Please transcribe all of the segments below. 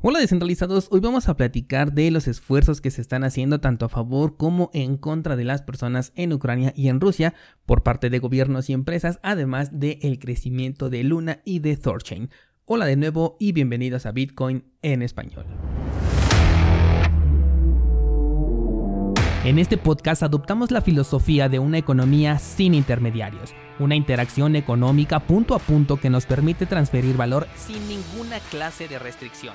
Hola descentralizados, hoy vamos a platicar de los esfuerzos que se están haciendo tanto a favor como en contra de las personas en Ucrania y en Rusia por parte de gobiernos y empresas, además del crecimiento de Luna y de Thorchain. Hola de nuevo y bienvenidos a Bitcoin en español. En este podcast adoptamos la filosofía de una economía sin intermediarios, una interacción económica punto a punto que nos permite transferir valor sin ninguna clase de restricción.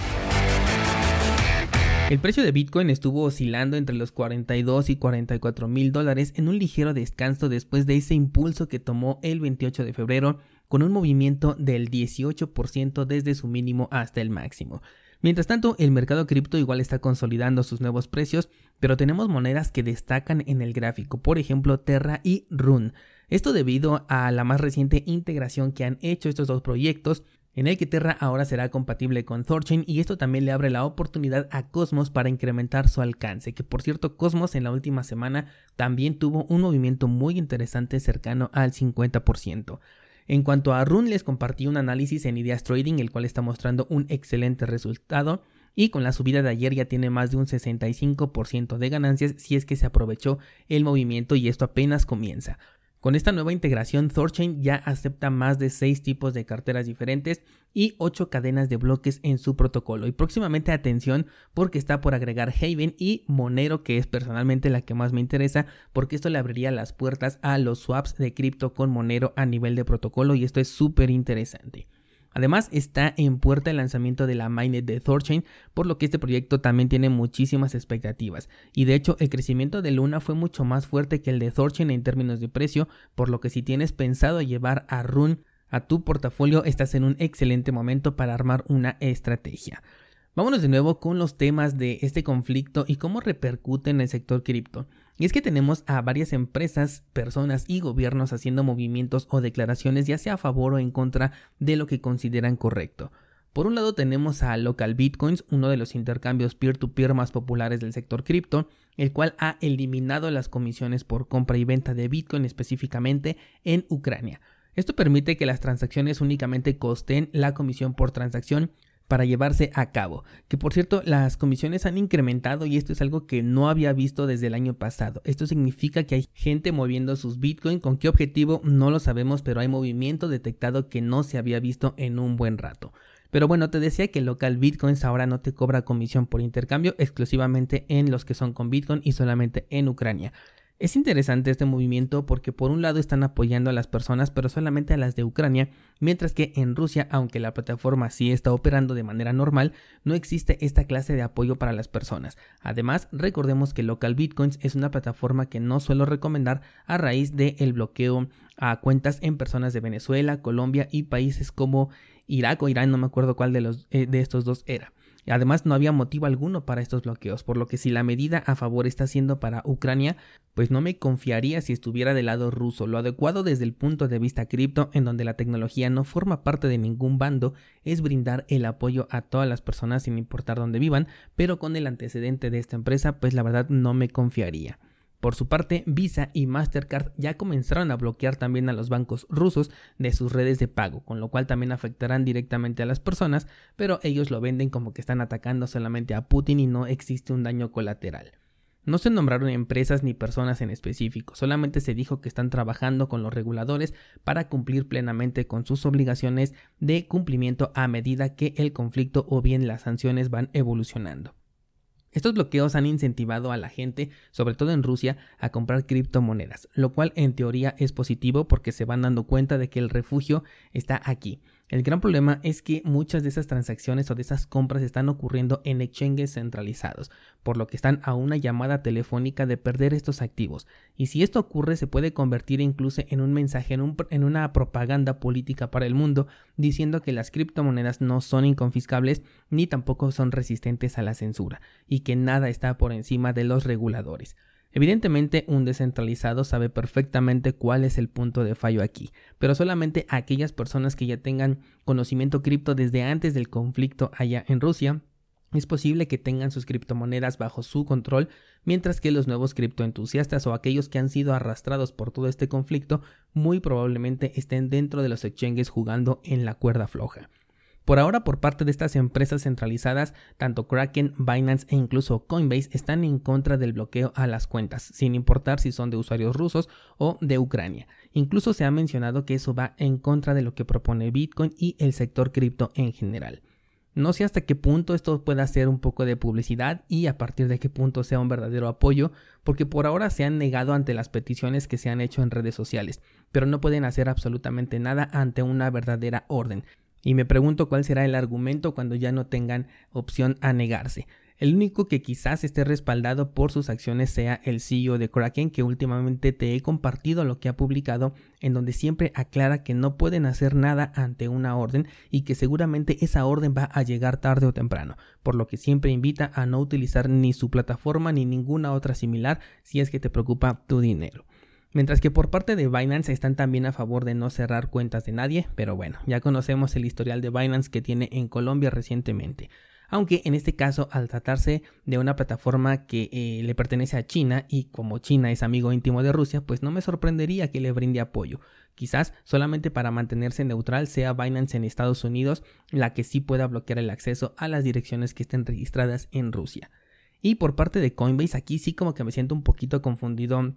El precio de Bitcoin estuvo oscilando entre los 42 y 44 mil dólares en un ligero descanso después de ese impulso que tomó el 28 de febrero con un movimiento del 18% desde su mínimo hasta el máximo. Mientras tanto, el mercado cripto igual está consolidando sus nuevos precios, pero tenemos monedas que destacan en el gráfico, por ejemplo Terra y Rune. Esto debido a la más reciente integración que han hecho estos dos proyectos en el que Terra ahora será compatible con Thorchain y esto también le abre la oportunidad a Cosmos para incrementar su alcance, que por cierto Cosmos en la última semana también tuvo un movimiento muy interesante cercano al 50%. En cuanto a Rune les compartí un análisis en Ideas Trading el cual está mostrando un excelente resultado y con la subida de ayer ya tiene más de un 65% de ganancias si es que se aprovechó el movimiento y esto apenas comienza. Con esta nueva integración, Thorchain ya acepta más de 6 tipos de carteras diferentes y 8 cadenas de bloques en su protocolo. Y próximamente atención porque está por agregar Haven y Monero, que es personalmente la que más me interesa, porque esto le abriría las puertas a los swaps de cripto con Monero a nivel de protocolo y esto es súper interesante. Además, está en puerta el lanzamiento de la mainnet de Thorchain, por lo que este proyecto también tiene muchísimas expectativas. Y de hecho, el crecimiento de Luna fue mucho más fuerte que el de Thorchain en términos de precio, por lo que si tienes pensado llevar a Rune a tu portafolio, estás en un excelente momento para armar una estrategia. Vámonos de nuevo con los temas de este conflicto y cómo repercute en el sector cripto. Y es que tenemos a varias empresas, personas y gobiernos haciendo movimientos o declaraciones ya sea a favor o en contra de lo que consideran correcto. Por un lado tenemos a Local Bitcoins, uno de los intercambios peer-to-peer más populares del sector cripto, el cual ha eliminado las comisiones por compra y venta de Bitcoin específicamente en Ucrania. Esto permite que las transacciones únicamente costen la comisión por transacción para llevarse a cabo. Que por cierto, las comisiones han incrementado y esto es algo que no había visto desde el año pasado. Esto significa que hay gente moviendo sus Bitcoin. ¿Con qué objetivo? No lo sabemos, pero hay movimiento detectado que no se había visto en un buen rato. Pero bueno, te decía que local Bitcoins ahora no te cobra comisión por intercambio exclusivamente en los que son con Bitcoin y solamente en Ucrania. Es interesante este movimiento porque por un lado están apoyando a las personas pero solamente a las de Ucrania, mientras que en Rusia, aunque la plataforma sí está operando de manera normal, no existe esta clase de apoyo para las personas. Además, recordemos que Local Bitcoins es una plataforma que no suelo recomendar a raíz del bloqueo a cuentas en personas de Venezuela, Colombia y países como Irak o Irán, no me acuerdo cuál de, los, eh, de estos dos era. Además, no había motivo alguno para estos bloqueos, por lo que si la medida a favor está siendo para Ucrania, pues no me confiaría si estuviera del lado ruso. Lo adecuado desde el punto de vista cripto, en donde la tecnología no forma parte de ningún bando, es brindar el apoyo a todas las personas sin importar dónde vivan, pero con el antecedente de esta empresa, pues la verdad no me confiaría. Por su parte, Visa y Mastercard ya comenzaron a bloquear también a los bancos rusos de sus redes de pago, con lo cual también afectarán directamente a las personas, pero ellos lo venden como que están atacando solamente a Putin y no existe un daño colateral. No se nombraron empresas ni personas en específico, solamente se dijo que están trabajando con los reguladores para cumplir plenamente con sus obligaciones de cumplimiento a medida que el conflicto o bien las sanciones van evolucionando. Estos bloqueos han incentivado a la gente, sobre todo en Rusia, a comprar criptomonedas, lo cual en teoría es positivo porque se van dando cuenta de que el refugio está aquí. El gran problema es que muchas de esas transacciones o de esas compras están ocurriendo en exchanges centralizados, por lo que están a una llamada telefónica de perder estos activos. Y si esto ocurre se puede convertir incluso en un mensaje, en, en una propaganda política para el mundo, diciendo que las criptomonedas no son inconfiscables ni tampoco son resistentes a la censura, y que nada está por encima de los reguladores. Evidentemente un descentralizado sabe perfectamente cuál es el punto de fallo aquí, pero solamente aquellas personas que ya tengan conocimiento cripto desde antes del conflicto allá en Rusia es posible que tengan sus criptomonedas bajo su control, mientras que los nuevos criptoentusiastas o aquellos que han sido arrastrados por todo este conflicto muy probablemente estén dentro de los exchanges jugando en la cuerda floja. Por ahora, por parte de estas empresas centralizadas, tanto Kraken, Binance e incluso Coinbase están en contra del bloqueo a las cuentas, sin importar si son de usuarios rusos o de Ucrania. Incluso se ha mencionado que eso va en contra de lo que propone Bitcoin y el sector cripto en general. No sé hasta qué punto esto pueda ser un poco de publicidad y a partir de qué punto sea un verdadero apoyo, porque por ahora se han negado ante las peticiones que se han hecho en redes sociales, pero no pueden hacer absolutamente nada ante una verdadera orden. Y me pregunto cuál será el argumento cuando ya no tengan opción a negarse. El único que quizás esté respaldado por sus acciones sea el CEO de Kraken, que últimamente te he compartido lo que ha publicado, en donde siempre aclara que no pueden hacer nada ante una orden y que seguramente esa orden va a llegar tarde o temprano, por lo que siempre invita a no utilizar ni su plataforma ni ninguna otra similar si es que te preocupa tu dinero. Mientras que por parte de Binance están también a favor de no cerrar cuentas de nadie, pero bueno, ya conocemos el historial de Binance que tiene en Colombia recientemente. Aunque en este caso, al tratarse de una plataforma que eh, le pertenece a China y como China es amigo íntimo de Rusia, pues no me sorprendería que le brinde apoyo. Quizás solamente para mantenerse neutral sea Binance en Estados Unidos la que sí pueda bloquear el acceso a las direcciones que estén registradas en Rusia. Y por parte de Coinbase, aquí sí como que me siento un poquito confundido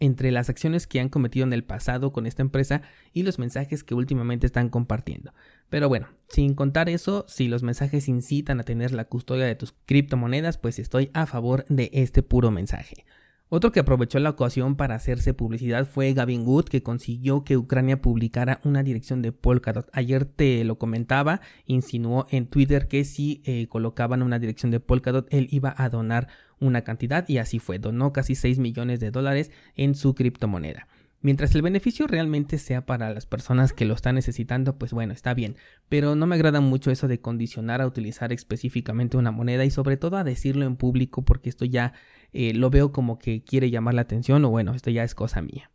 entre las acciones que han cometido en el pasado con esta empresa y los mensajes que últimamente están compartiendo. Pero bueno, sin contar eso, si los mensajes incitan a tener la custodia de tus criptomonedas, pues estoy a favor de este puro mensaje. Otro que aprovechó la ocasión para hacerse publicidad fue Gavin Wood, que consiguió que Ucrania publicara una dirección de Polkadot. Ayer te lo comentaba, insinuó en Twitter que si eh, colocaban una dirección de Polkadot, él iba a donar una cantidad y así fue, donó casi 6 millones de dólares en su criptomoneda. Mientras el beneficio realmente sea para las personas que lo están necesitando, pues bueno, está bien, pero no me agrada mucho eso de condicionar a utilizar específicamente una moneda y sobre todo a decirlo en público porque esto ya eh, lo veo como que quiere llamar la atención o bueno, esto ya es cosa mía.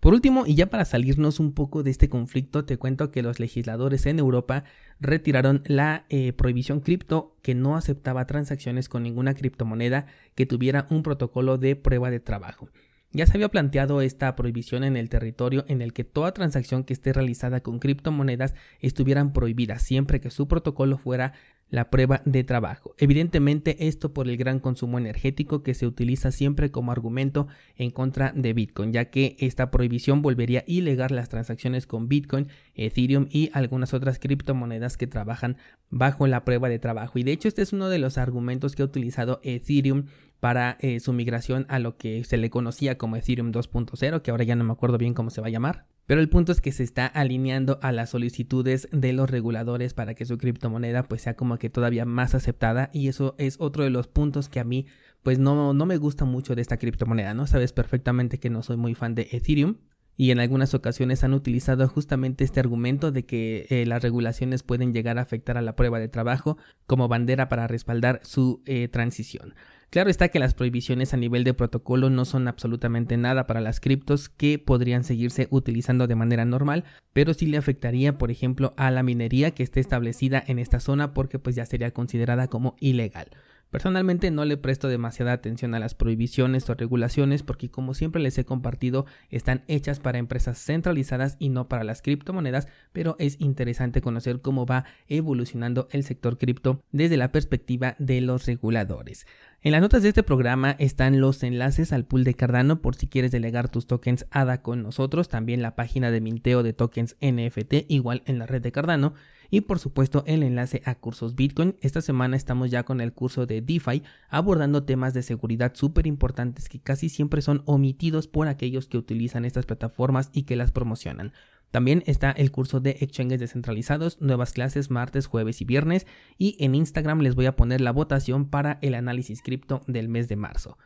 Por último, y ya para salirnos un poco de este conflicto, te cuento que los legisladores en Europa retiraron la eh, prohibición cripto que no aceptaba transacciones con ninguna criptomoneda que tuviera un protocolo de prueba de trabajo. Ya se había planteado esta prohibición en el territorio en el que toda transacción que esté realizada con criptomonedas estuvieran prohibidas siempre que su protocolo fuera la prueba de trabajo. Evidentemente esto por el gran consumo energético que se utiliza siempre como argumento en contra de Bitcoin, ya que esta prohibición volvería ilegal las transacciones con Bitcoin, Ethereum y algunas otras criptomonedas que trabajan bajo la prueba de trabajo. Y de hecho este es uno de los argumentos que ha utilizado Ethereum para eh, su migración a lo que se le conocía como Ethereum 2.0, que ahora ya no me acuerdo bien cómo se va a llamar. Pero el punto es que se está alineando a las solicitudes de los reguladores para que su criptomoneda pues sea como que todavía más aceptada y eso es otro de los puntos que a mí pues no, no me gusta mucho de esta criptomoneda, ¿no? Sabes perfectamente que no soy muy fan de Ethereum, y en algunas ocasiones han utilizado justamente este argumento de que eh, las regulaciones pueden llegar a afectar a la prueba de trabajo como bandera para respaldar su eh, transición. Claro está que las prohibiciones a nivel de protocolo no son absolutamente nada para las criptos que podrían seguirse utilizando de manera normal, pero sí le afectaría, por ejemplo, a la minería que esté establecida en esta zona porque pues ya sería considerada como ilegal. Personalmente no le presto demasiada atención a las prohibiciones o regulaciones porque como siempre les he compartido están hechas para empresas centralizadas y no para las criptomonedas, pero es interesante conocer cómo va evolucionando el sector cripto desde la perspectiva de los reguladores. En las notas de este programa están los enlaces al pool de Cardano por si quieres delegar tus tokens ADA con nosotros, también la página de minteo de tokens NFT igual en la red de Cardano y por supuesto el enlace a cursos Bitcoin. Esta semana estamos ya con el curso de DeFi abordando temas de seguridad súper importantes que casi siempre son omitidos por aquellos que utilizan estas plataformas y que las promocionan. También está el curso de exchanges descentralizados, nuevas clases martes, jueves y viernes y en Instagram les voy a poner la votación para el análisis cripto del mes de marzo.